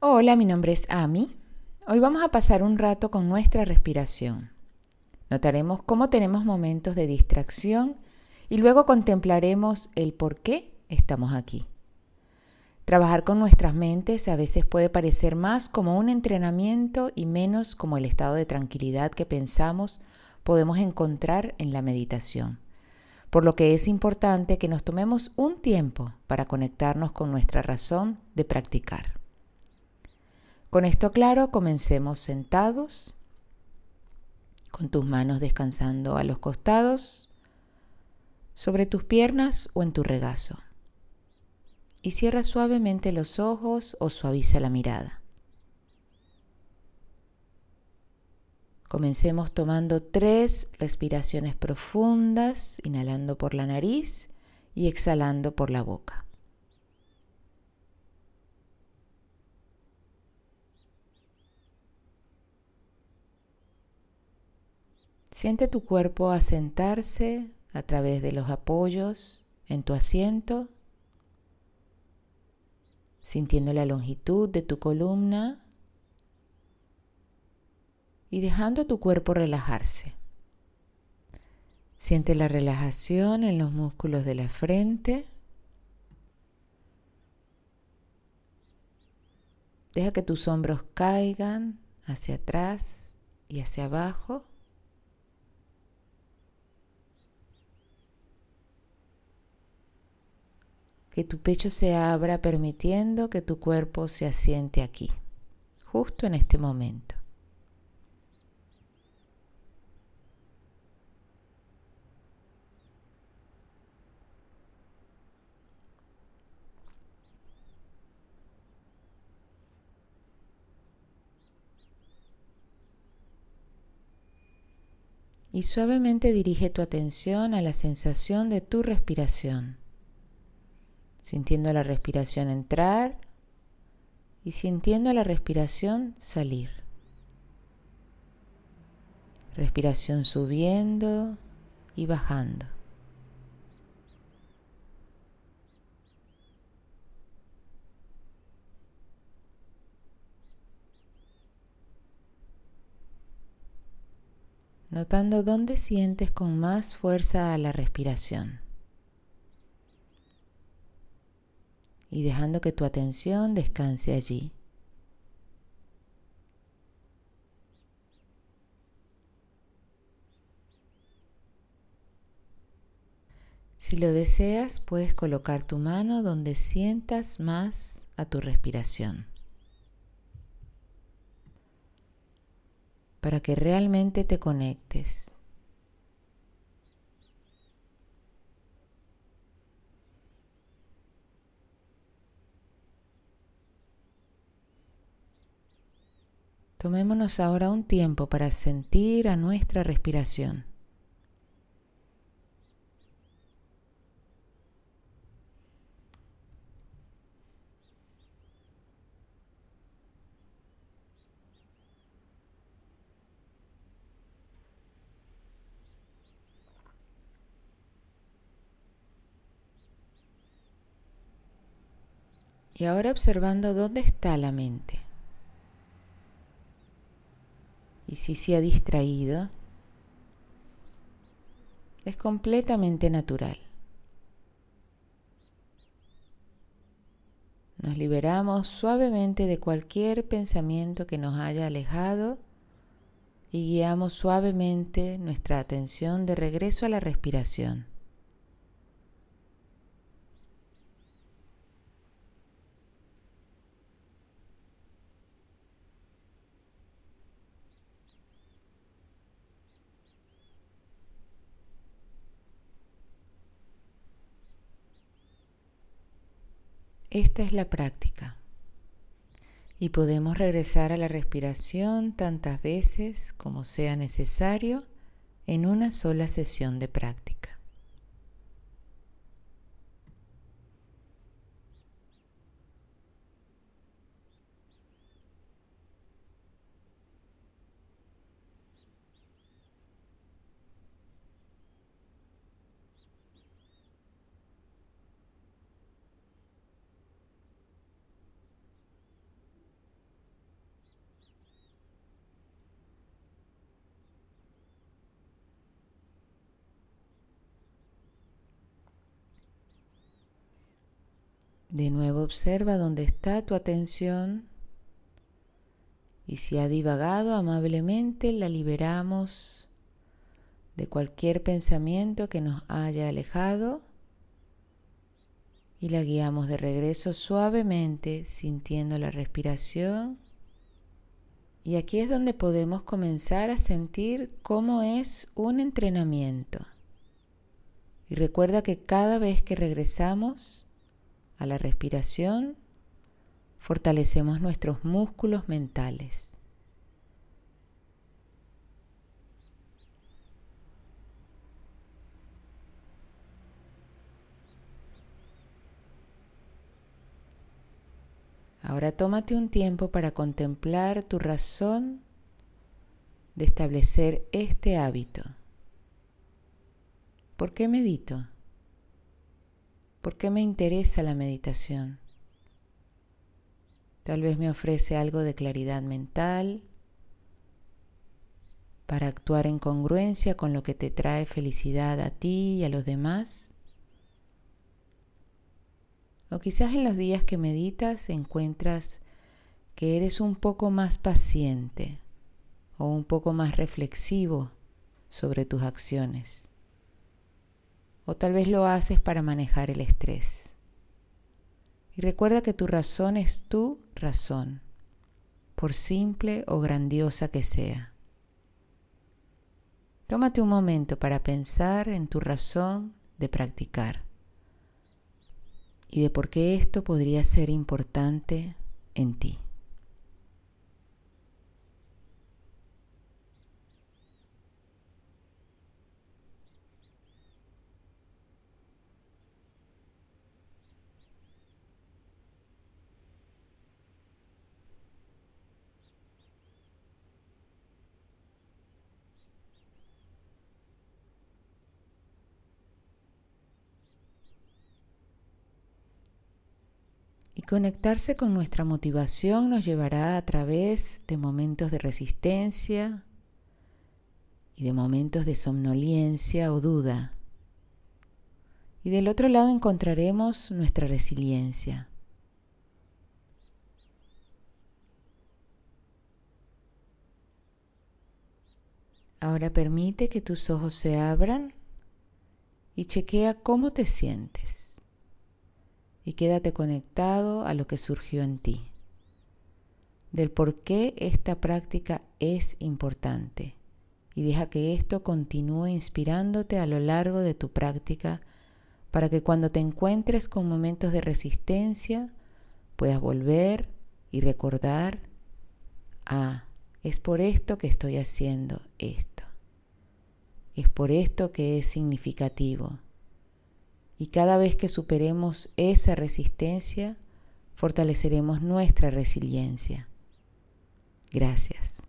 Hola, mi nombre es Ami. Hoy vamos a pasar un rato con nuestra respiración. Notaremos cómo tenemos momentos de distracción y luego contemplaremos el por qué estamos aquí. Trabajar con nuestras mentes a veces puede parecer más como un entrenamiento y menos como el estado de tranquilidad que pensamos podemos encontrar en la meditación, por lo que es importante que nos tomemos un tiempo para conectarnos con nuestra razón de practicar. Con esto claro, comencemos sentados, con tus manos descansando a los costados, sobre tus piernas o en tu regazo. Y cierra suavemente los ojos o suaviza la mirada. Comencemos tomando tres respiraciones profundas, inhalando por la nariz y exhalando por la boca. Siente tu cuerpo asentarse a través de los apoyos en tu asiento, sintiendo la longitud de tu columna y dejando tu cuerpo relajarse. Siente la relajación en los músculos de la frente. Deja que tus hombros caigan hacia atrás y hacia abajo. Que tu pecho se abra permitiendo que tu cuerpo se asiente aquí, justo en este momento. Y suavemente dirige tu atención a la sensación de tu respiración sintiendo la respiración entrar y sintiendo la respiración salir. Respiración subiendo y bajando. Notando dónde sientes con más fuerza la respiración. Y dejando que tu atención descanse allí. Si lo deseas, puedes colocar tu mano donde sientas más a tu respiración. Para que realmente te conectes. Tomémonos ahora un tiempo para sentir a nuestra respiración. Y ahora observando dónde está la mente. Y si se ha distraído, es completamente natural. Nos liberamos suavemente de cualquier pensamiento que nos haya alejado y guiamos suavemente nuestra atención de regreso a la respiración. Esta es la práctica. Y podemos regresar a la respiración tantas veces como sea necesario en una sola sesión de práctica. De nuevo observa dónde está tu atención y si ha divagado amablemente la liberamos de cualquier pensamiento que nos haya alejado y la guiamos de regreso suavemente sintiendo la respiración. Y aquí es donde podemos comenzar a sentir cómo es un entrenamiento. Y recuerda que cada vez que regresamos, a la respiración, fortalecemos nuestros músculos mentales. Ahora tómate un tiempo para contemplar tu razón de establecer este hábito. ¿Por qué medito? ¿Por qué me interesa la meditación? Tal vez me ofrece algo de claridad mental para actuar en congruencia con lo que te trae felicidad a ti y a los demás. O quizás en los días que meditas encuentras que eres un poco más paciente o un poco más reflexivo sobre tus acciones. O tal vez lo haces para manejar el estrés. Y recuerda que tu razón es tu razón, por simple o grandiosa que sea. Tómate un momento para pensar en tu razón de practicar y de por qué esto podría ser importante en ti. Y conectarse con nuestra motivación nos llevará a través de momentos de resistencia y de momentos de somnolencia o duda. Y del otro lado encontraremos nuestra resiliencia. Ahora permite que tus ojos se abran y chequea cómo te sientes y quédate conectado a lo que surgió en ti, del por qué esta práctica es importante y deja que esto continúe inspirándote a lo largo de tu práctica para que cuando te encuentres con momentos de resistencia puedas volver y recordar, ah, es por esto que estoy haciendo esto, es por esto que es significativo y cada vez que superemos esa resistencia, fortaleceremos nuestra resiliencia. Gracias.